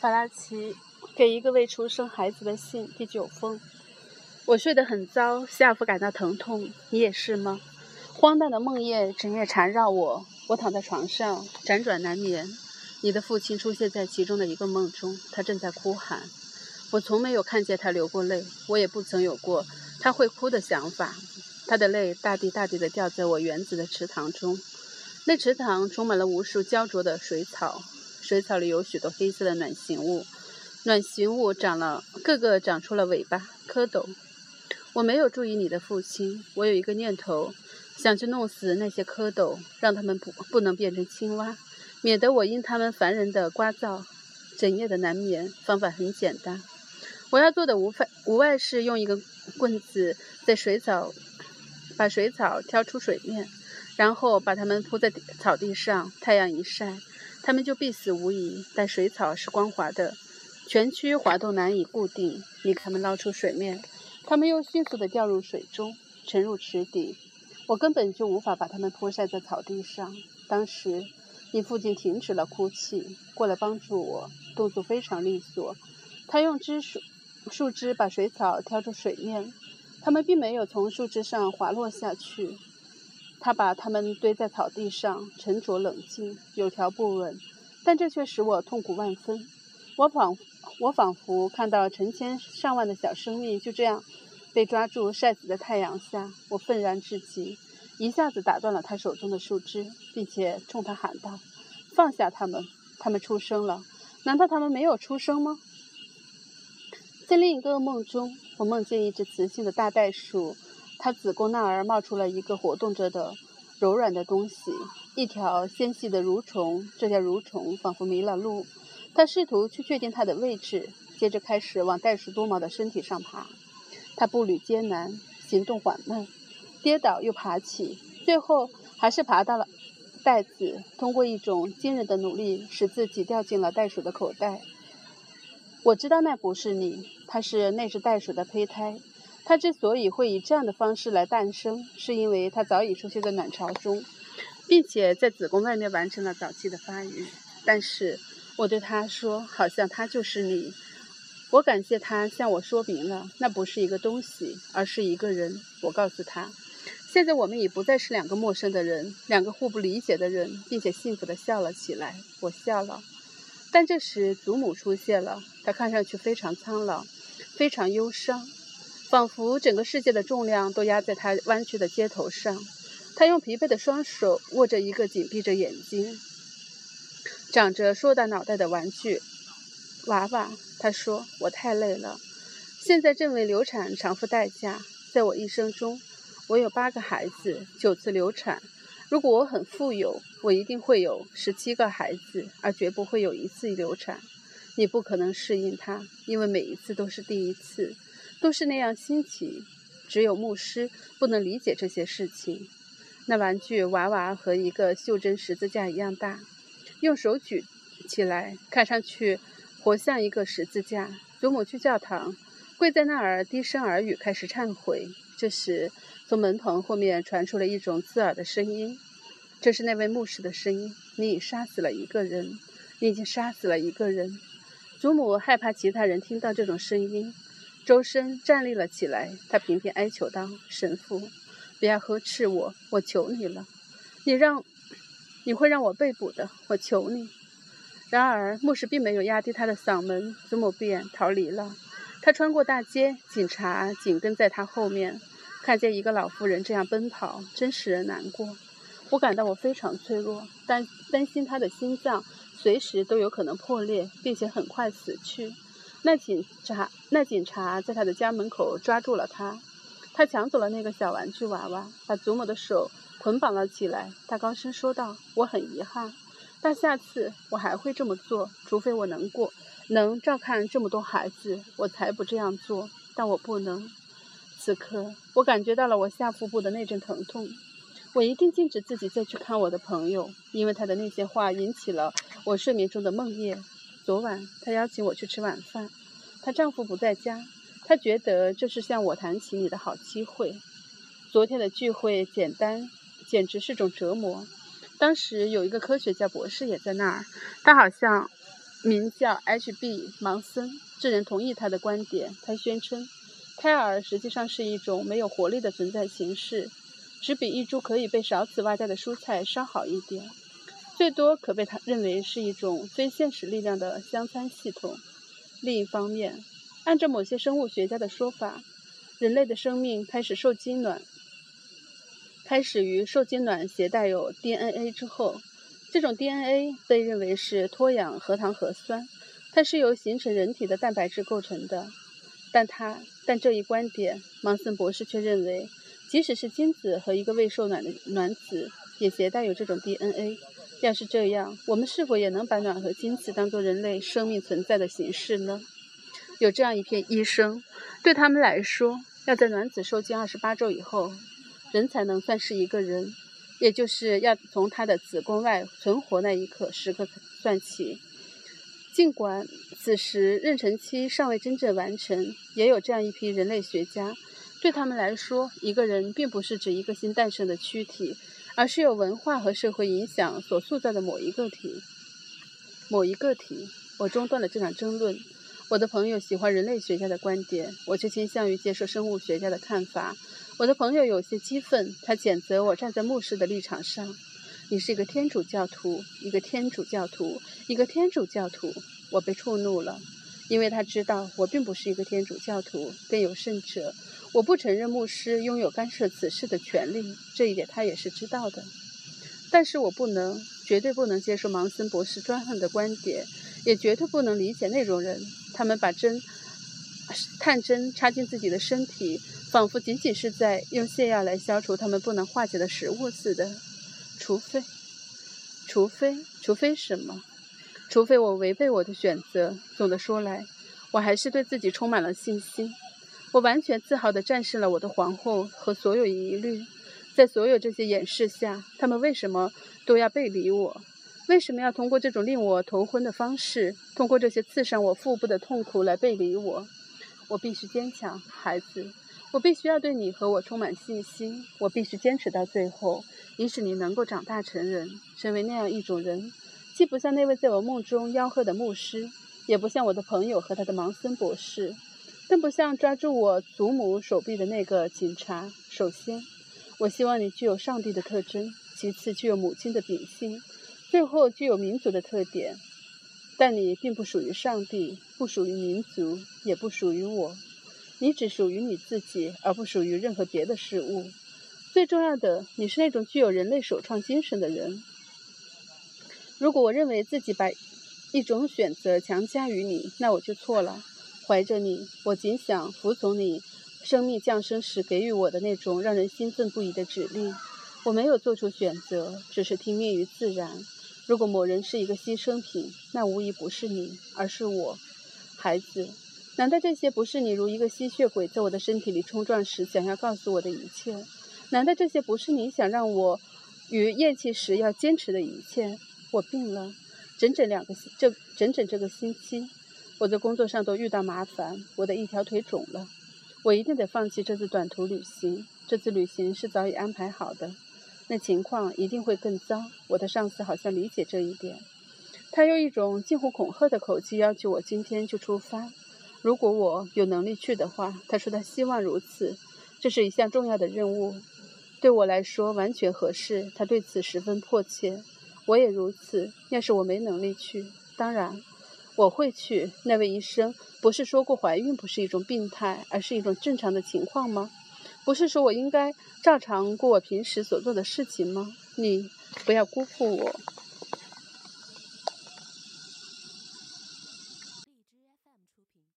法拉奇给一个未出生孩子的信，第九封。我睡得很糟，下腹感到疼痛，你也是吗？荒诞的梦魇整夜缠绕我，我躺在床上辗转难眠。你的父亲出现在其中的一个梦中，他正在哭喊。我从没有看见他流过泪，我也不曾有过他会哭的想法。他的泪大滴大滴地掉在我园子的池塘中，那池塘充满了无数焦灼的水草，水草里有许多黑色的卵形物，卵形物长了，个个长出了尾巴、蝌蚪。我没有注意你的父亲，我有一个念头，想去弄死那些蝌蚪，让他们不不能变成青蛙，免得我因他们烦人的聒噪，整夜的难眠。方法很简单，我要做的无非无外是用一个棍子在水草。把水草挑出水面，然后把它们铺在草地上，太阳一晒，它们就必死无疑。但水草是光滑的，全躯滑动难以固定。你它们捞出水面，它们又迅速地掉入水中，沉入池底。我根本就无法把它们铺晒在草地上。当时，你父亲停止了哭泣，过来帮助我，动作非常利索。他用枝树树枝把水草挑出水面。它们并没有从树枝上滑落下去。他把它们堆在草地上，沉着冷静，有条不紊，但这却使我痛苦万分。我仿我仿佛看到成千上万的小生命就这样被抓住晒死在太阳下。我愤然至极，一下子打断了他手中的树枝，并且冲他喊道：“放下他们！他们出生了。难道他们没有出生吗？”在另一个梦中，我梦见一只雌性的大袋鼠，它子宫那儿冒出了一个活动着的柔软的东西，一条纤细的蠕虫。这条蠕虫仿佛迷了路，它试图去确定它的位置，接着开始往袋鼠多毛的身体上爬。它步履艰难，行动缓慢，跌倒又爬起，最后还是爬到了袋子，通过一种惊人的努力，使自己掉进了袋鼠的口袋。我知道那不是你，它是那只袋鼠的胚胎。它之所以会以这样的方式来诞生，是因为它早已出现在卵巢中，并且在子宫外面完成了早期的发育。但是，我对他说，好像他就是你。我感谢他向我说明了，那不是一个东西，而是一个人。我告诉他，现在我们已不再是两个陌生的人，两个互不理解的人，并且幸福地笑了起来。我笑了。但这时，祖母出现了。她看上去非常苍老，非常忧伤，仿佛整个世界的重量都压在他弯曲的肩头上。他用疲惫的双手握着一个紧闭着眼睛、长着硕大脑袋的玩具娃娃。他说：“我太累了，现在正为流产偿付代价。在我一生中，我有八个孩子，九次流产。”如果我很富有，我一定会有十七个孩子，而绝不会有一次流产。你不可能适应它，因为每一次都是第一次，都是那样新奇。只有牧师不能理解这些事情。那玩具娃娃和一个袖珍十字架一样大，用手举起来，看上去活像一个十字架。祖母去教堂，跪在那儿低声耳语，开始忏悔。这时。从门棚后面传出了一种刺耳的声音，这是那位牧师的声音。你已杀死了一个人，你已经杀死了一个人。祖母害怕其他人听到这种声音，周深站立了起来。他频频哀求道：“神父，不要呵斥我，我求你了。你让，你会让我被捕的，我求你。”然而，牧师并没有压低他的嗓门，祖母便逃离了。他穿过大街，警察紧跟在他后面。看见一个老妇人这样奔跑，真使人难过。我感到我非常脆弱，担担心他的心脏随时都有可能破裂，并且很快死去。那警察，那警察在他的家门口抓住了他，他抢走了那个小玩具娃娃，把祖母的手捆绑了起来。他高声说道：“我很遗憾，但下次我还会这么做，除非我能过，能照看这么多孩子，我才不这样做。但我不能。”此刻，我感觉到了我下腹部的那阵疼痛。我一定禁止自己再去看我的朋友，因为他的那些话引起了我睡眠中的梦魇。昨晚，她邀请我去吃晚饭，她丈夫不在家，她觉得这是向我谈起你的好机会。昨天的聚会简单，简直是种折磨。当时有一个科学家博士也在那儿，他好像名叫 H.B. 芒森。这人同意他的观点。他宣称，胎儿实际上是一种没有活力的存在形式，只比一株可以被少子挖掉的蔬菜稍好一点，最多可被他认为是一种非现实力量的相参系统。另一方面，按照某些生物学家的说法，人类的生命开始受精卵，开始于受精卵携带有 DNA 之后。这种 DNA 被认为是脱氧核糖核酸，它是由形成人体的蛋白质构成的。但他但这一观点，芒森博士却认为，即使是精子和一个未受卵的卵子也携带有这种 DNA。要是这样，我们是否也能把卵和精子当作人类生命存在的形式呢？有这样一篇医生，对他们来说，要在卵子受精二十八周以后，人才能算是一个人。也就是要从他的子宫外存活那一刻时刻算起。尽管此时妊娠期尚未真正完成，也有这样一批人类学家，对他们来说，一个人并不是指一个新诞生的躯体，而是由文化和社会影响所塑造的某一个体。某一个体。我中断了这场争论。我的朋友喜欢人类学家的观点，我却倾向于接受生物学家的看法。我的朋友有些激愤，他谴责我站在牧师的立场上。你是一个天主教徒，一个天主教徒，一个天主教徒。我被触怒了，因为他知道我并不是一个天主教徒。更有甚者，我不承认牧师拥有干涉此事的权利，这一点他也是知道的。但是我不能，绝对不能接受芒森博士专横的观点，也绝对不能理解那种人。他们把针、探针插进自己的身体。仿佛仅仅是在用泻药来消除他们不能化解的食物似的，除非，除非，除非什么？除非我违背我的选择。总的说来，我还是对自己充满了信心。我完全自豪地战胜了我的皇后和所有疑虑。在所有这些掩饰下，他们为什么都要背离我？为什么要通过这种令我头昏的方式，通过这些刺伤我腹部的痛苦来背离我？我必须坚强，孩子。我必须要对你和我充满信心，我必须坚持到最后，以使你能够长大成人，成为那样一种人，既不像那位在我梦中吆喝的牧师，也不像我的朋友和他的芒森博士，更不像抓住我祖母手臂的那个警察。首先，我希望你具有上帝的特征，其次具有母亲的秉性，最后具有民族的特点。但你并不属于上帝，不属于民族，也不属于我。你只属于你自己，而不属于任何别的事物。最重要的，你是那种具有人类首创精神的人。如果我认为自己把一种选择强加于你，那我就错了。怀着你，我仅想服从你生命降生时给予我的那种让人兴奋不已的指令。我没有做出选择，只是听命于自然。如果某人是一个牺牲品，那无疑不是你，而是我，孩子。难道这些不是你如一个吸血鬼在我的身体里冲撞时想要告诉我的一切？难道这些不是你想让我与咽气时要坚持的一切？我病了，整整两个这整整这个星期，我在工作上都遇到麻烦，我的一条腿肿了，我一定得放弃这次短途旅行。这次旅行是早已安排好的，那情况一定会更糟。我的上司好像理解这一点，他用一种近乎恐吓的口气要求我今天就出发。如果我有能力去的话，他说他希望如此，这是一项重要的任务，对我来说完全合适。他对此十分迫切，我也如此。要是我没能力去，当然我会去。那位医生不是说过怀孕不是一种病态，而是一种正常的情况吗？不是说我应该照常过我平时所做的事情吗？你不要辜负我。